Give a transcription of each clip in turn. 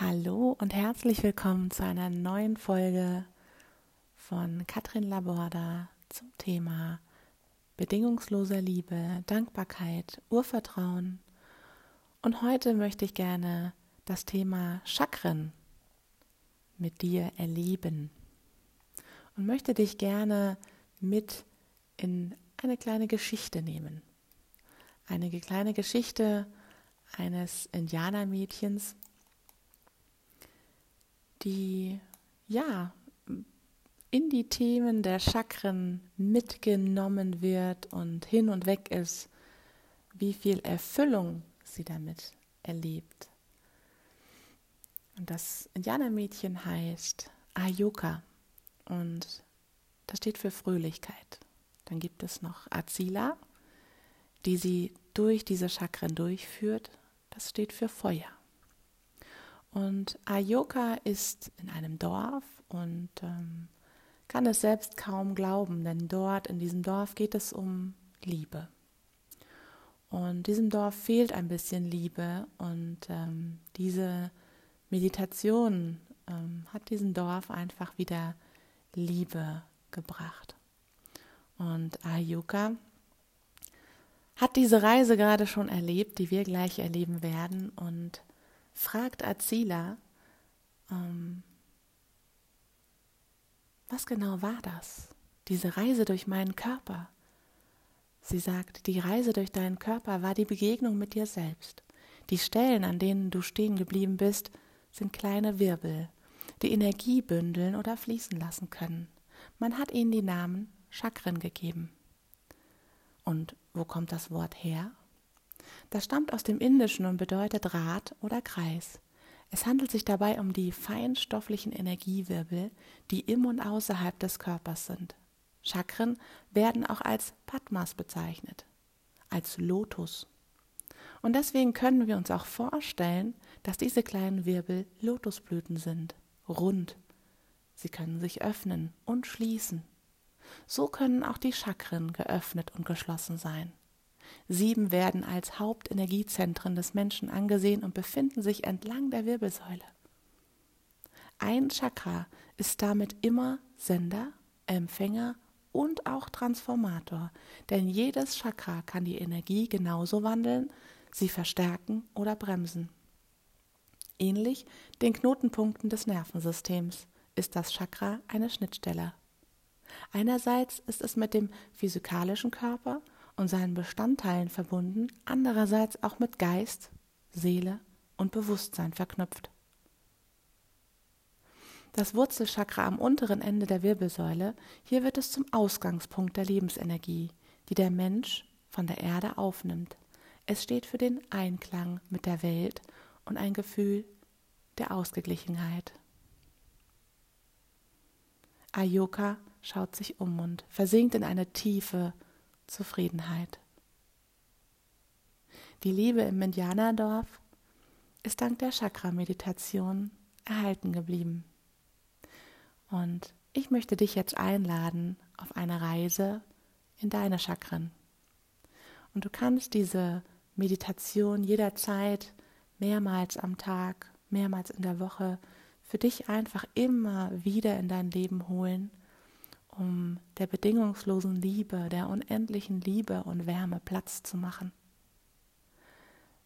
Hallo und herzlich willkommen zu einer neuen Folge von Katrin Laborda zum Thema bedingungsloser Liebe, Dankbarkeit, Urvertrauen. Und heute möchte ich gerne das Thema Chakren mit dir erleben und möchte dich gerne mit in eine kleine Geschichte nehmen. Eine kleine Geschichte eines Indianermädchens, die ja in die Themen der Chakren mitgenommen wird und hin und weg ist, wie viel Erfüllung sie damit erlebt. Und das Indianermädchen heißt Ayoka und das steht für Fröhlichkeit. Dann gibt es noch Azila, die sie durch diese Chakren durchführt. Das steht für Feuer. Und Ayoka ist in einem Dorf und ähm, kann es selbst kaum glauben, denn dort in diesem Dorf geht es um Liebe. Und diesem Dorf fehlt ein bisschen Liebe und ähm, diese Meditation ähm, hat diesem Dorf einfach wieder Liebe gebracht. Und Ayuka hat diese Reise gerade schon erlebt, die wir gleich erleben werden und fragt Azila, ähm, was genau war das? Diese Reise durch meinen Körper. Sie sagt, die Reise durch deinen Körper war die Begegnung mit dir selbst. Die Stellen, an denen du stehen geblieben bist, sind kleine Wirbel, die Energie bündeln oder fließen lassen können. Man hat ihnen die Namen Chakren gegeben. Und wo kommt das Wort her? Das stammt aus dem Indischen und bedeutet Rad oder Kreis. Es handelt sich dabei um die feinstofflichen Energiewirbel, die im und außerhalb des Körpers sind. Chakren werden auch als Padmas bezeichnet, als Lotus. Und deswegen können wir uns auch vorstellen, dass diese kleinen Wirbel Lotusblüten sind, rund. Sie können sich öffnen und schließen. So können auch die Chakren geöffnet und geschlossen sein. Sieben werden als Hauptenergiezentren des Menschen angesehen und befinden sich entlang der Wirbelsäule. Ein Chakra ist damit immer Sender, Empfänger und auch Transformator, denn jedes Chakra kann die Energie genauso wandeln, sie verstärken oder bremsen. Ähnlich den Knotenpunkten des Nervensystems ist das Chakra eine Schnittstelle. Einerseits ist es mit dem physikalischen Körper und seinen Bestandteilen verbunden, andererseits auch mit Geist, Seele und Bewusstsein verknüpft. Das Wurzelchakra am unteren Ende der Wirbelsäule, hier wird es zum Ausgangspunkt der Lebensenergie, die der Mensch von der Erde aufnimmt. Es steht für den Einklang mit der Welt und ein Gefühl der Ausgeglichenheit. Ayoka schaut sich um und versinkt in eine tiefe Zufriedenheit. Die Liebe im Indianerdorf ist dank der Chakra-Meditation erhalten geblieben. Und ich möchte dich jetzt einladen auf eine Reise in deine Chakren. Und du kannst diese Meditation jederzeit mehrmals am Tag, mehrmals in der Woche für dich einfach immer wieder in dein Leben holen um der bedingungslosen Liebe, der unendlichen Liebe und Wärme Platz zu machen.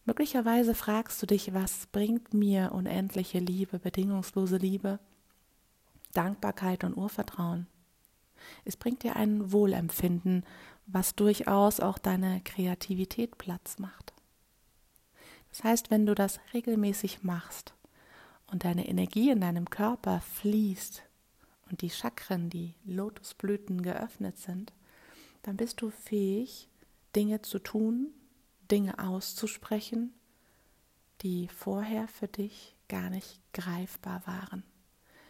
Möglicherweise fragst du dich, was bringt mir unendliche Liebe, bedingungslose Liebe, Dankbarkeit und Urvertrauen? Es bringt dir ein Wohlempfinden, was durchaus auch deine Kreativität Platz macht. Das heißt, wenn du das regelmäßig machst und deine Energie in deinem Körper fließt, und die Chakren, die Lotusblüten geöffnet sind, dann bist du fähig, Dinge zu tun, Dinge auszusprechen, die vorher für dich gar nicht greifbar waren.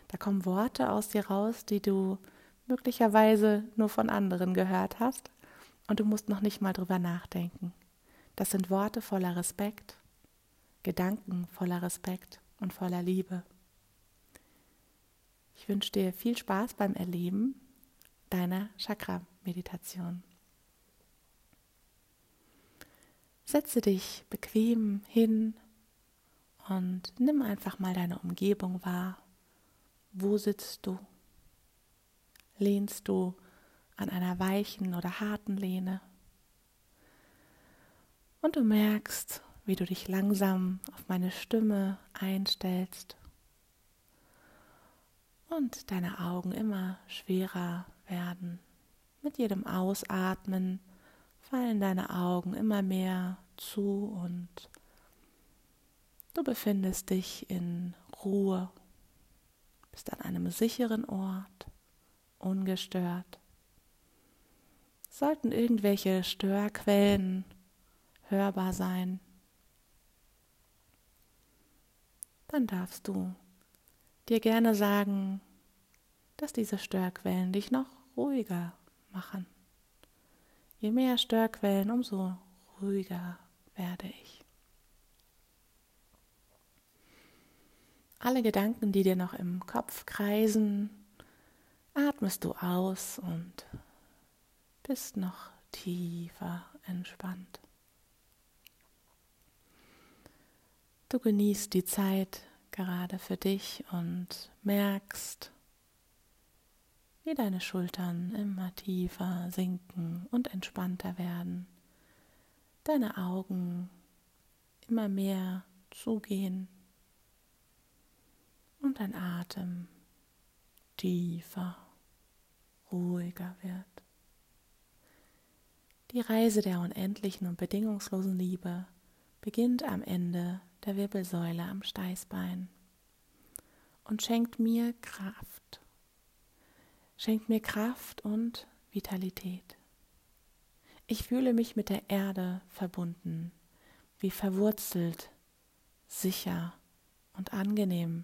Da kommen Worte aus dir raus, die du möglicherweise nur von anderen gehört hast und du musst noch nicht mal drüber nachdenken. Das sind Worte voller Respekt, Gedanken voller Respekt und voller Liebe. Ich wünsche dir viel Spaß beim Erleben deiner Chakra-Meditation. Setze dich bequem hin Und nimm einfach mal deine Umgebung wahr. Wo sitzt du? Lehnst du an einer weichen oder harten Lehne? Und du merkst, wie du dich langsam auf meine Stimme einstellst und deine Augen immer schwerer werden. Mit jedem Ausatmen fallen deine Augen immer mehr zu und du befindest dich in Ruhe, bist an einem sicheren Ort, ungestört. Sollten irgendwelche Störquellen hörbar sein, dann darfst du dir gerne sagen, dass diese Störquellen dich noch ruhiger machen. Je mehr Störquellen, umso ruhiger werde ich. Alle Gedanken, die dir noch im Kopf kreisen, atmest du aus und bist noch tiefer entspannt. Du genießt die Zeit gerade für dich und merkst, wie deine Schultern immer tiefer sinken und entspannter werden, deine Augen immer mehr zugehen und dein Atem tiefer, ruhiger wird. Die Reise der unendlichen und bedingungslosen Liebe beginnt am Ende der Wirbelsäule am Steißbein und schenkt mir Kraft. Schenkt mir Kraft und Vitalität. Ich fühle mich mit der Erde verbunden, wie verwurzelt, sicher und angenehm.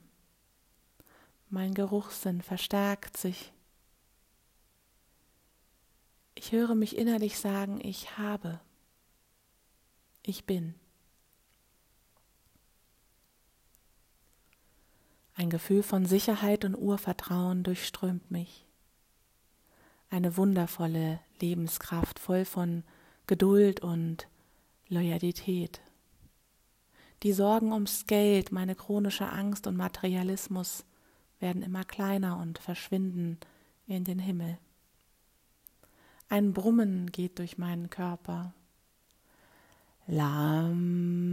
Mein Geruchssinn verstärkt sich. Ich höre mich innerlich sagen, ich habe, ich bin. Ein Gefühl von Sicherheit und Urvertrauen durchströmt mich. Eine wundervolle Lebenskraft voll von Geduld und Loyalität. Die Sorgen ums Geld, meine chronische Angst und Materialismus werden immer kleiner und verschwinden in den Himmel. Ein Brummen geht durch meinen Körper. Lam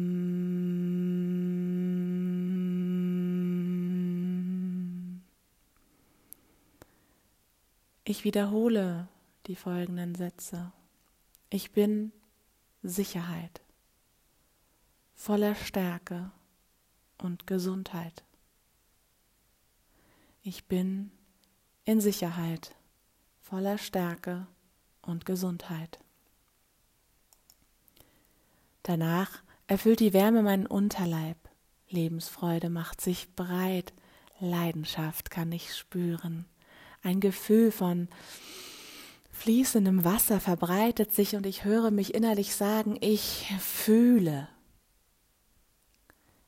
Ich wiederhole die folgenden Sätze. Ich bin Sicherheit, voller Stärke und Gesundheit. Ich bin in Sicherheit, voller Stärke und Gesundheit. Danach erfüllt die Wärme meinen Unterleib. Lebensfreude macht sich breit, Leidenschaft kann ich spüren. Ein Gefühl von fließendem Wasser verbreitet sich und ich höre mich innerlich sagen, ich fühle.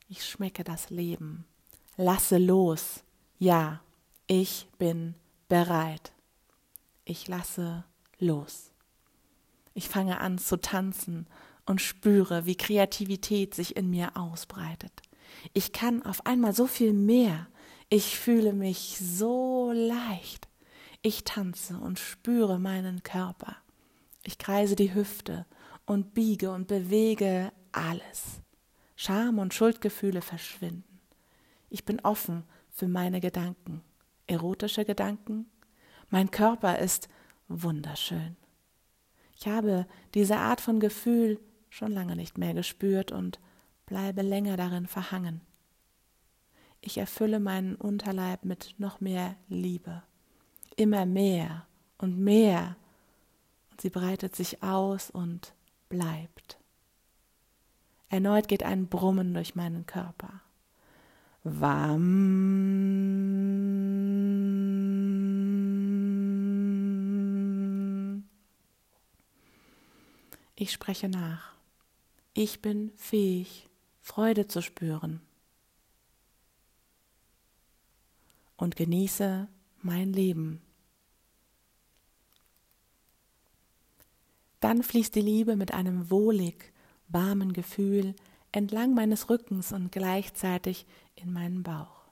Ich schmecke das Leben. Lasse los. Ja, ich bin bereit. Ich lasse los. Ich fange an zu tanzen und spüre, wie Kreativität sich in mir ausbreitet. Ich kann auf einmal so viel mehr. Ich fühle mich so leicht. Ich tanze und spüre meinen Körper. Ich kreise die Hüfte und biege und bewege alles. Scham und Schuldgefühle verschwinden. Ich bin offen für meine Gedanken, erotische Gedanken. Mein Körper ist wunderschön. Ich habe diese Art von Gefühl schon lange nicht mehr gespürt und bleibe länger darin verhangen. Ich erfülle meinen Unterleib mit noch mehr Liebe immer mehr und mehr. Und sie breitet sich aus und bleibt. Erneut geht ein Brummen durch meinen Körper. Wam. Ich spreche nach. Ich bin fähig, Freude zu spüren. Und genieße mein Leben. Dann fließt die Liebe mit einem wohlig, warmen Gefühl entlang meines Rückens und gleichzeitig in meinen Bauch.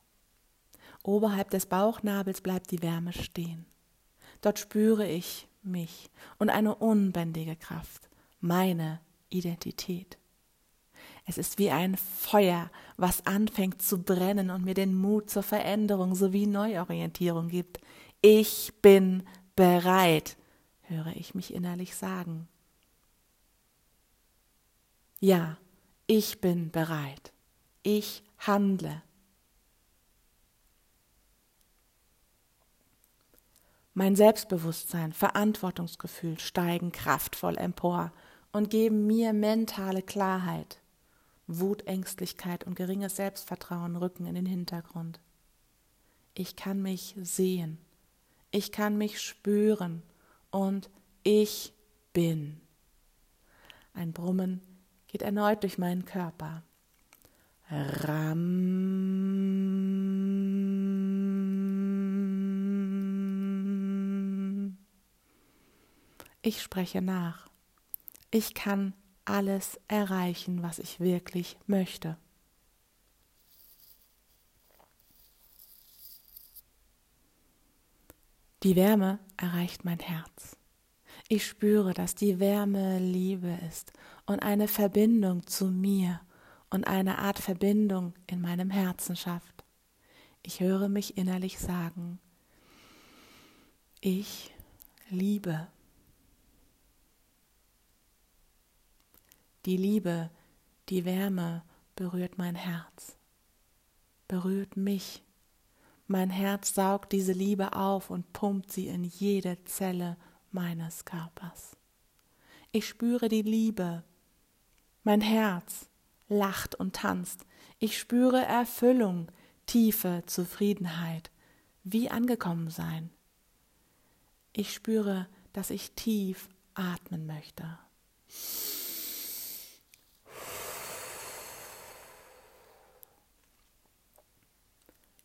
Oberhalb des Bauchnabels bleibt die Wärme stehen. Dort spüre ich mich und eine unbändige Kraft, meine Identität. Es ist wie ein Feuer, was anfängt zu brennen und mir den Mut zur Veränderung sowie Neuorientierung gibt. Ich bin bereit, höre ich mich innerlich sagen. Ja, ich bin bereit. Ich handle. Mein Selbstbewusstsein, Verantwortungsgefühl steigen kraftvoll empor und geben mir mentale Klarheit. Wut, Ängstlichkeit und geringes Selbstvertrauen rücken in den Hintergrund. Ich kann mich sehen, ich kann mich spüren und ich bin. Ein Brummen geht erneut durch meinen Körper. Ram. Ich spreche nach. Ich kann alles erreichen, was ich wirklich möchte. Die Wärme erreicht mein Herz. Ich spüre, dass die Wärme Liebe ist und eine Verbindung zu mir und eine Art Verbindung in meinem Herzen schafft. Ich höre mich innerlich sagen, ich liebe. Die Liebe, die Wärme berührt mein Herz, berührt mich. Mein Herz saugt diese Liebe auf und pumpt sie in jede Zelle meines Körpers. Ich spüre die Liebe. Mein Herz lacht und tanzt. Ich spüre Erfüllung, tiefe Zufriedenheit, wie angekommen sein. Ich spüre, dass ich tief atmen möchte.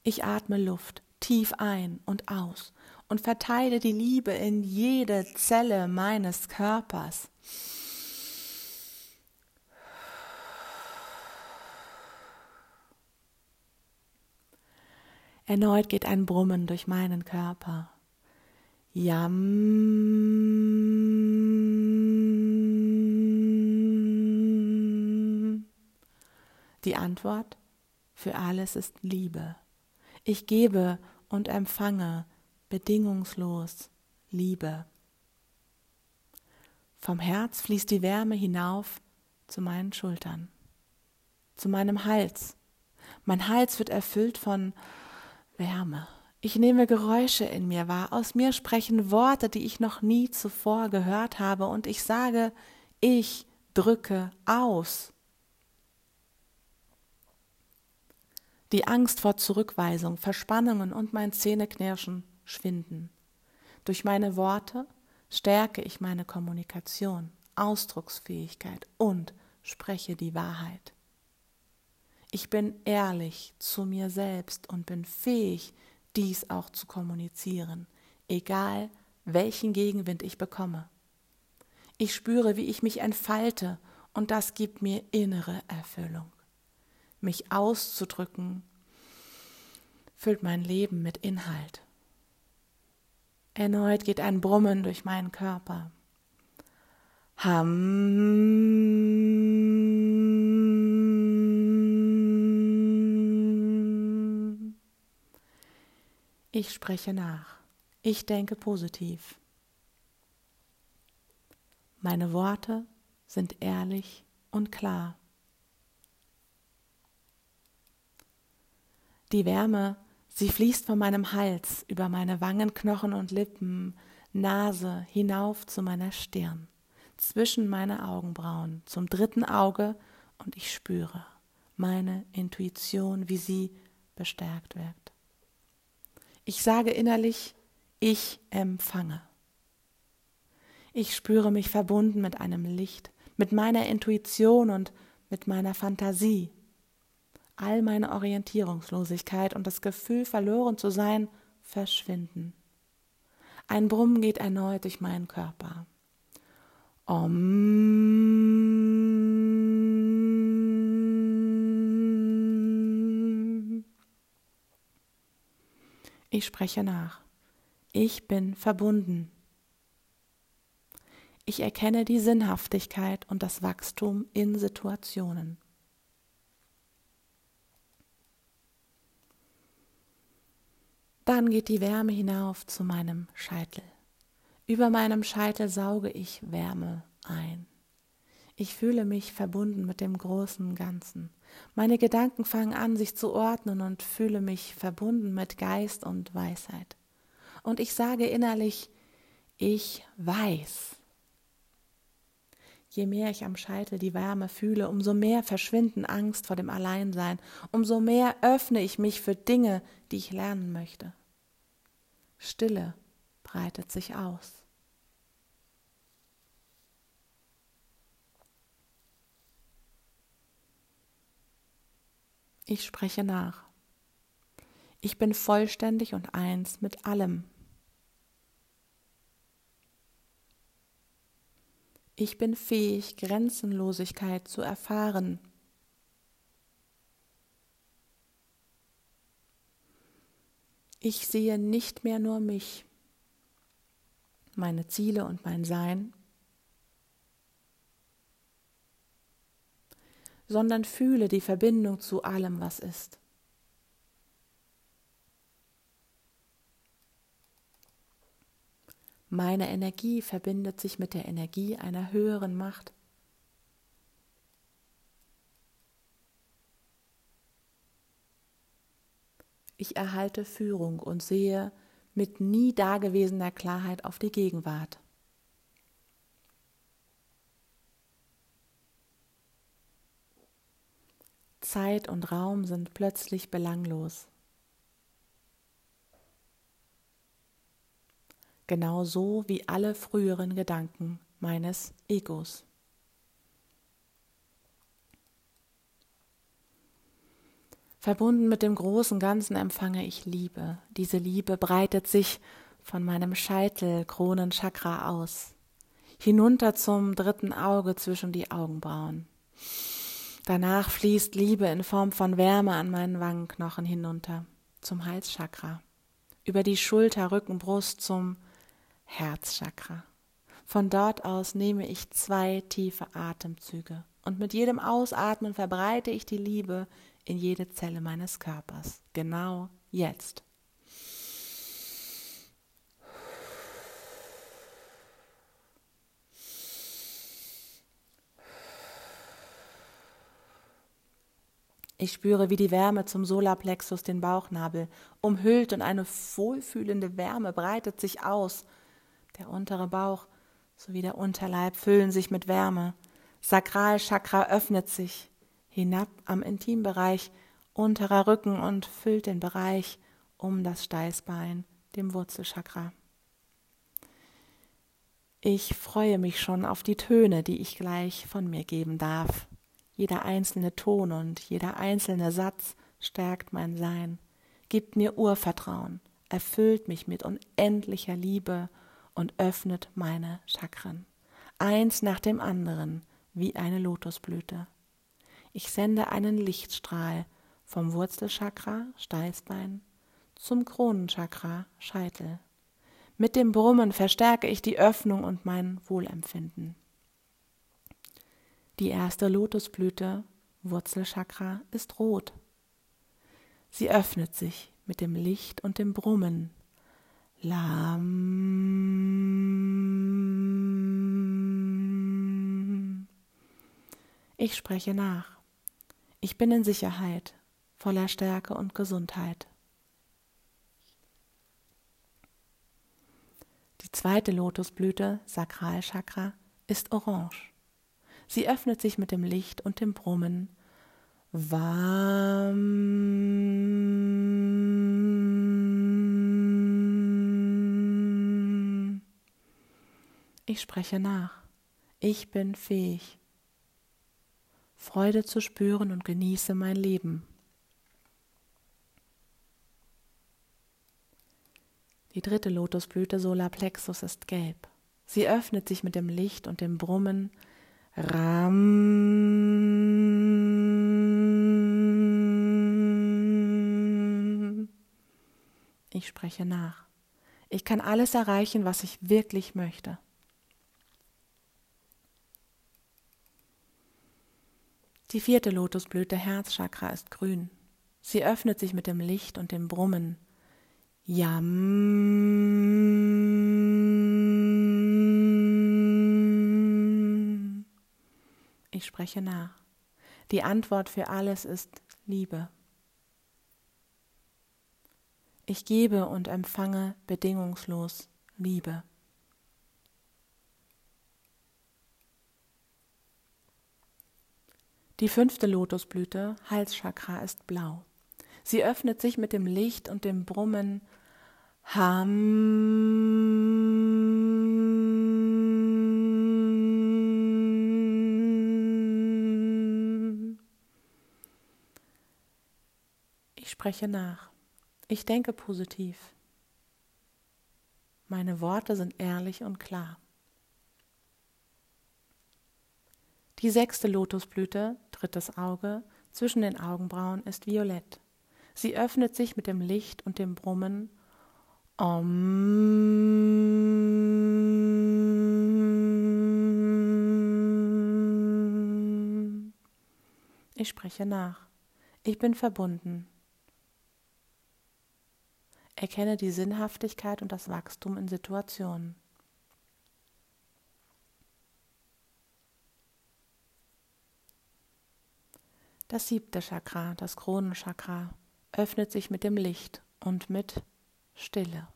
Ich atme Luft tief ein und aus und verteile die Liebe in jede Zelle meines Körpers. Erneut geht ein Brummen durch meinen Körper. Yam. Die Antwort für alles ist Liebe. Ich gebe und empfange bedingungslos Liebe. Vom Herz fließt die Wärme hinauf zu meinen Schultern, zu meinem Hals. Mein Hals wird erfüllt von Wärme. Ich nehme Geräusche in mir wahr, aus mir sprechen Worte, die ich noch nie zuvor gehört habe, und ich sage, ich drücke aus. Die Angst vor Zurückweisung, Verspannungen und mein Zähneknirschen schwinden. Durch meine Worte stärke ich meine Kommunikation, Ausdrucksfähigkeit und spreche die Wahrheit. Ich bin ehrlich zu mir selbst und bin fähig, dies auch zu kommunizieren, egal welchen Gegenwind ich bekomme. Ich spüre, wie ich mich entfalte, und das gibt mir innere Erfüllung mich auszudrücken, füllt mein Leben mit Inhalt. Erneut geht ein Brummen durch meinen Körper. Ham. Ich spreche nach. Ich denke positiv. Meine Worte sind ehrlich und klar. Die Wärme, sie fließt von meinem Hals über meine Wangenknochen und Lippen, Nase hinauf zu meiner Stirn, zwischen meine Augenbrauen, zum dritten Auge und ich spüre meine Intuition, wie sie bestärkt wird. Ich sage innerlich, ich empfange. Ich spüre mich verbunden mit einem Licht, mit meiner Intuition und mit meiner Fantasie all meine Orientierungslosigkeit und das Gefühl, verloren zu sein, verschwinden. Ein Brummen geht erneut durch meinen Körper. Om. Ich spreche nach. Ich bin verbunden. Ich erkenne die Sinnhaftigkeit und das Wachstum in Situationen. Dann geht die Wärme hinauf zu meinem Scheitel. Über meinem Scheitel sauge ich Wärme ein. Ich fühle mich verbunden mit dem großen Ganzen. Meine Gedanken fangen an, sich zu ordnen und fühle mich verbunden mit Geist und Weisheit. Und ich sage innerlich, ich weiß. Je mehr ich am Scheitel die Wärme fühle, umso mehr verschwinden Angst vor dem Alleinsein, umso mehr öffne ich mich für Dinge, die ich lernen möchte. Stille breitet sich aus. Ich spreche nach. Ich bin vollständig und eins mit allem. Ich bin fähig, Grenzenlosigkeit zu erfahren. Ich sehe nicht mehr nur mich, meine Ziele und mein Sein, sondern fühle die Verbindung zu allem, was ist. Meine Energie verbindet sich mit der Energie einer höheren Macht. Ich erhalte Führung und sehe mit nie dagewesener Klarheit auf die Gegenwart. Zeit und Raum sind plötzlich belanglos. Genauso wie alle früheren Gedanken meines Egos. Verbunden mit dem großen Ganzen empfange ich Liebe. Diese Liebe breitet sich von meinem Scheitel Kronenchakra aus, hinunter zum dritten Auge zwischen die Augenbrauen. Danach fließt Liebe in Form von Wärme an meinen Wangenknochen hinunter zum Halschakra, über die Schulter, Rücken, Brust zum Herzchakra. Von dort aus nehme ich zwei tiefe Atemzüge und mit jedem Ausatmen verbreite ich die Liebe in jede Zelle meines Körpers, genau jetzt. Ich spüre, wie die Wärme zum Solarplexus den Bauchnabel umhüllt und eine wohlfühlende Wärme breitet sich aus. Der untere Bauch sowie der Unterleib füllen sich mit Wärme. Sakralchakra öffnet sich hinab am Intimbereich, unterer Rücken und füllt den Bereich um das Steißbein, dem Wurzelchakra. Ich freue mich schon auf die Töne, die ich gleich von mir geben darf. Jeder einzelne Ton und jeder einzelne Satz stärkt mein Sein, gibt mir Urvertrauen, erfüllt mich mit unendlicher Liebe und öffnet meine Chakren. Eins nach dem anderen, wie eine Lotusblüte. Ich sende einen Lichtstrahl vom Wurzelchakra, Steißbein, zum Kronenchakra, Scheitel. Mit dem Brummen verstärke ich die Öffnung und mein Wohlempfinden. Die erste Lotusblüte, Wurzelchakra, ist rot. Sie öffnet sich mit dem Licht und dem Brummen. Lam. Ich spreche nach. Ich bin in Sicherheit, voller Stärke und Gesundheit. Die zweite Lotusblüte, Sakralchakra, ist orange. Sie öffnet sich mit dem Licht und dem Brummen. Warm. Ich spreche nach. Ich bin fähig, Freude zu spüren und genieße mein Leben. Die dritte Lotusblüte Solarplexus ist gelb. Sie öffnet sich mit dem Licht und dem Brummen Ram. Ich spreche nach. Ich kann alles erreichen, was ich wirklich möchte. Die vierte Lotusblüte Herzchakra ist grün. Sie öffnet sich mit dem Licht und dem Brummen. Yam. Ich spreche nach. Die Antwort für alles ist Liebe. Ich gebe und empfange bedingungslos Liebe. Die fünfte Lotusblüte, Halschakra, ist blau. Sie öffnet sich mit dem Licht und dem Brummen Ham. Ich spreche nach. Ich denke positiv. Meine Worte sind ehrlich und klar. Die sechste Lotusblüte, drittes Auge, zwischen den Augenbrauen ist violett. Sie öffnet sich mit dem Licht und dem Brummen Om. Ich spreche nach. Ich bin verbunden. Erkenne die Sinnhaftigkeit und das Wachstum in Situationen. Das siebte Chakra, das Kronenchakra, öffnet sich mit dem Licht und mit Stille.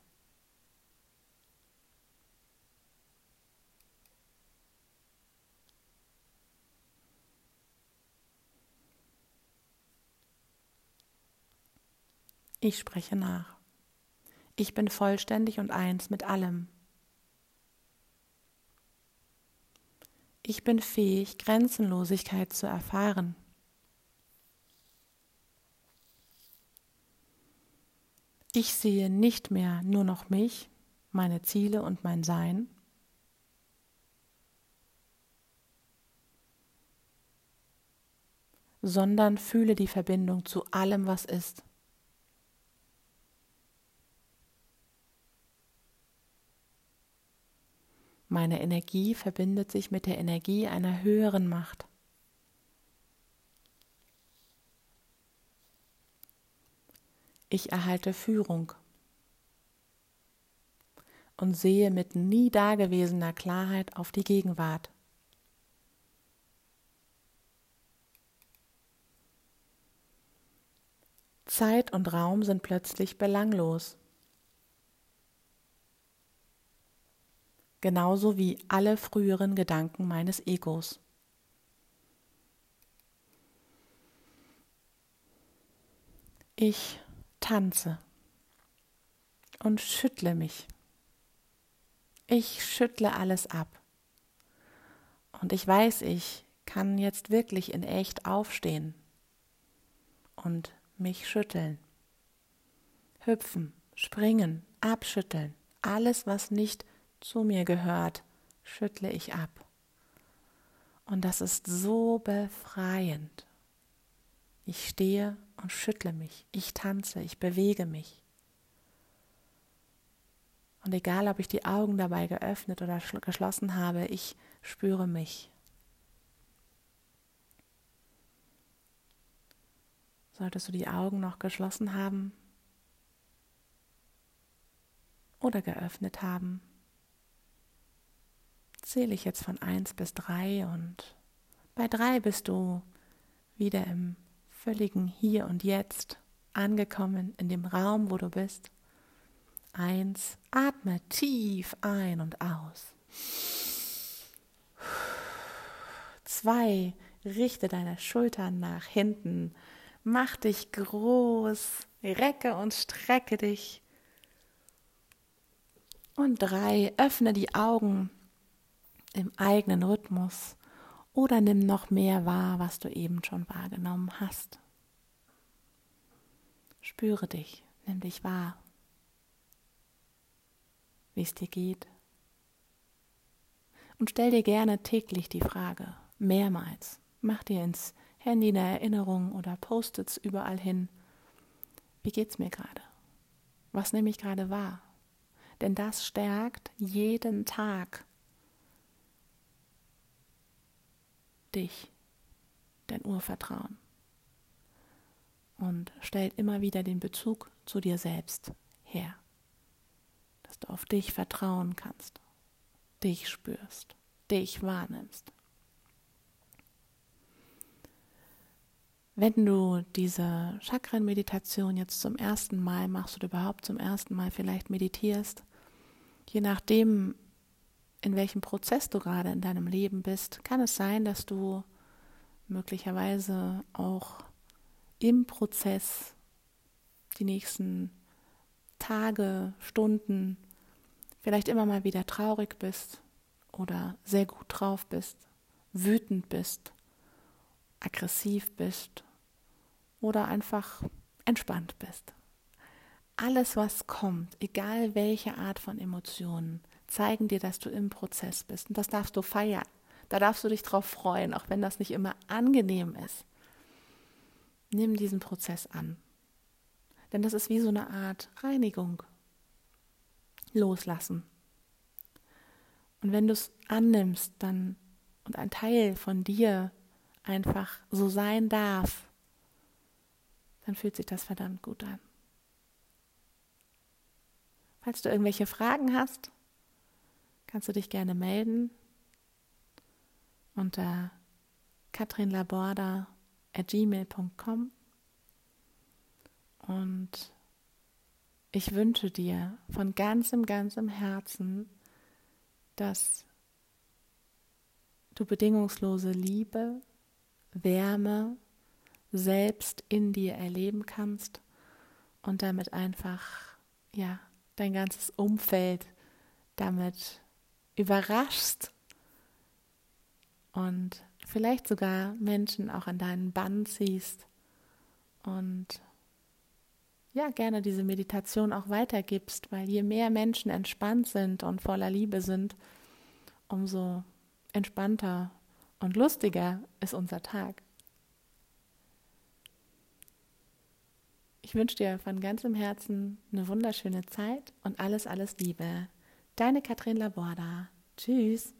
Ich spreche nach. Ich bin vollständig und eins mit allem. Ich bin fähig, Grenzenlosigkeit zu erfahren. Ich sehe nicht mehr nur noch mich, meine Ziele und mein Sein, sondern fühle die Verbindung zu allem, was ist. Meine Energie verbindet sich mit der Energie einer höheren Macht. Ich erhalte Führung und sehe mit nie dagewesener Klarheit auf die Gegenwart. Zeit und Raum sind plötzlich belanglos. genauso wie alle früheren Gedanken meines Egos. Ich tanze und schüttle mich. Ich schüttle alles ab. Und ich weiß, ich kann jetzt wirklich in echt aufstehen und mich schütteln. Hüpfen, springen, abschütteln. Alles, was nicht zu mir gehört, schüttle ich ab. Und das ist so befreiend. Ich stehe und schüttle mich, ich tanze, ich bewege mich. Und egal, ob ich die Augen dabei geöffnet oder geschlossen habe, ich spüre mich. Solltest du die Augen noch geschlossen haben oder geöffnet haben, zähle ich jetzt von 1 bis 3 und bei 3 bist du wieder im völligen Hier und Jetzt angekommen in dem Raum, wo du bist. 1. Atme tief ein und aus. 2. Richte deine Schultern nach hinten. Mach dich groß. Recke und strecke dich. Und 3. Öffne die Augen im eigenen Rhythmus oder nimm noch mehr wahr, was du eben schon wahrgenommen hast. Spüre dich, nimm dich wahr, wie es dir geht. Und stell dir gerne täglich die Frage, mehrmals. Mach dir ins Handy eine Erinnerung oder Post-its überall hin. Wie geht's mir gerade? Was nehme ich gerade wahr? Denn das stärkt jeden Tag dich, dein Urvertrauen und stellt immer wieder den Bezug zu dir selbst her, dass du auf dich vertrauen kannst, dich spürst, dich wahrnimmst. Wenn du diese Chakren-Meditation jetzt zum ersten Mal machst oder überhaupt zum ersten Mal vielleicht meditierst, je nachdem, in welchem Prozess du gerade in deinem Leben bist, kann es sein, dass du möglicherweise auch im Prozess die nächsten Tage, Stunden vielleicht immer mal wieder traurig bist oder sehr gut drauf bist, wütend bist, aggressiv bist oder einfach entspannt bist. Alles, was kommt, egal welche Art von Emotionen, zeigen dir, dass du im Prozess bist. Und das darfst du feiern. Da darfst du dich drauf freuen, auch wenn das nicht immer angenehm ist. Nimm diesen Prozess an. Denn das ist wie so eine Art Reinigung. Loslassen. Und wenn du es annimmst, dann und ein Teil von dir einfach so sein darf, dann fühlt sich das verdammt gut an. Falls du irgendwelche Fragen hast, kannst du dich gerne melden? Unter katrinlaborda.gmail.com und ich wünsche dir von ganzem, ganzem Herzen, dass du bedingungslose Liebe, Wärme selbst in dir erleben kannst und damit einfach, ja, dein ganzes Umfeld damit überraschst und vielleicht sogar Menschen auch an deinen Bann ziehst und ja, gerne diese Meditation auch weitergibst, weil je mehr Menschen entspannt sind und voller Liebe sind, umso entspannter und lustiger ist unser Tag. Ich wünsche dir von ganzem Herzen eine wunderschöne Zeit und alles, alles Liebe. Deine Katrin Laborda. Tschüss.